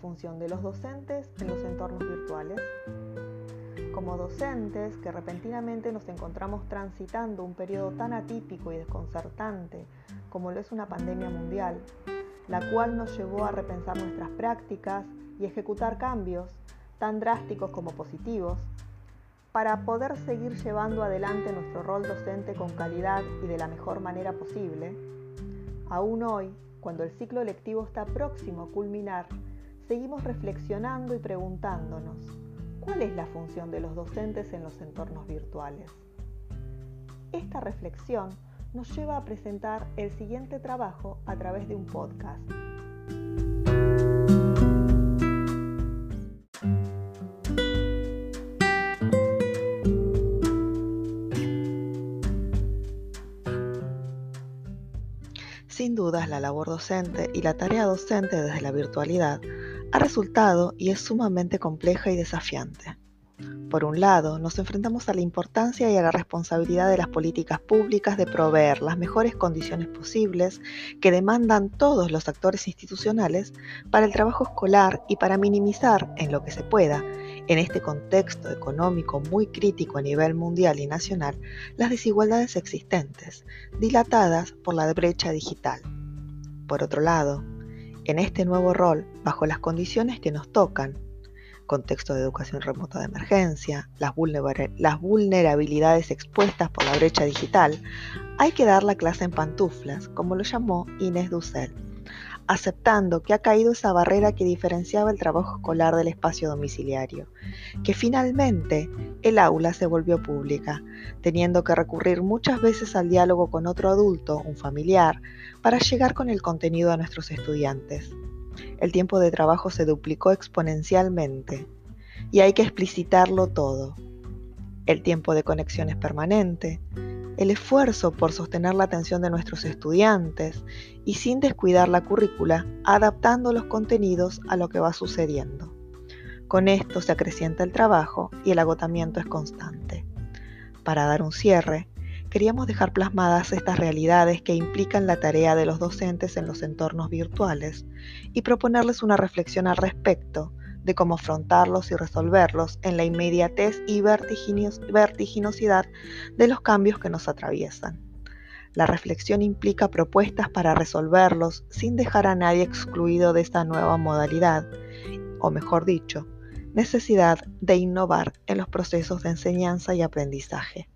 función de los docentes en los entornos virtuales? Como docentes que repentinamente nos encontramos transitando un periodo tan atípico y desconcertante como lo es una pandemia mundial, la cual nos llevó a repensar nuestras prácticas y ejecutar cambios, tan drásticos como positivos, para poder seguir llevando adelante nuestro rol docente con calidad y de la mejor manera posible, aún hoy, cuando el ciclo lectivo está próximo a culminar, seguimos reflexionando y preguntándonos, ¿cuál es la función de los docentes en los entornos virtuales? Esta reflexión nos lleva a presentar el siguiente trabajo a través de un podcast. Sin dudas, la labor docente y la tarea docente desde la virtualidad ha resultado y es sumamente compleja y desafiante. Por un lado, nos enfrentamos a la importancia y a la responsabilidad de las políticas públicas de proveer las mejores condiciones posibles que demandan todos los actores institucionales para el trabajo escolar y para minimizar, en lo que se pueda, en este contexto económico muy crítico a nivel mundial y nacional, las desigualdades existentes, dilatadas por la brecha digital. Por otro lado, en este nuevo rol, bajo las condiciones que nos tocan, contexto de educación remota de emergencia, las, vulnerabilidades expuestas por la brecha digital, hay que dar la clase en pantuflas, como lo llamó Inés Dussel aceptando que ha caído esa barrera que diferenciaba el trabajo escolar del espacio domiciliario, que finalmente el aula se volvió pública, teniendo que recurrir muchas veces al diálogo con otro adulto, un familiar, para llegar con el contenido a nuestros estudiantes. El tiempo de trabajo se duplicó exponencialmente y hay que explicitarlo todo. El tiempo de conexión es permanente, el esfuerzo por sostener la atención de nuestros estudiantes y sin descuidar la currícula, adaptando los contenidos a lo que va sucediendo. Con esto se acrecienta el trabajo y el agotamiento es constante. Para dar un cierre, queríamos dejar plasmadas estas realidades que implican la tarea de los docentes en los entornos virtuales y proponerles una reflexión al respecto de cómo afrontarlos y resolverlos en la inmediatez y vertiginosidad de los cambios que nos atraviesan. La reflexión implica propuestas para resolverlos sin dejar a nadie excluido de esta nueva modalidad, o mejor dicho, necesidad de innovar en los procesos de enseñanza y aprendizaje.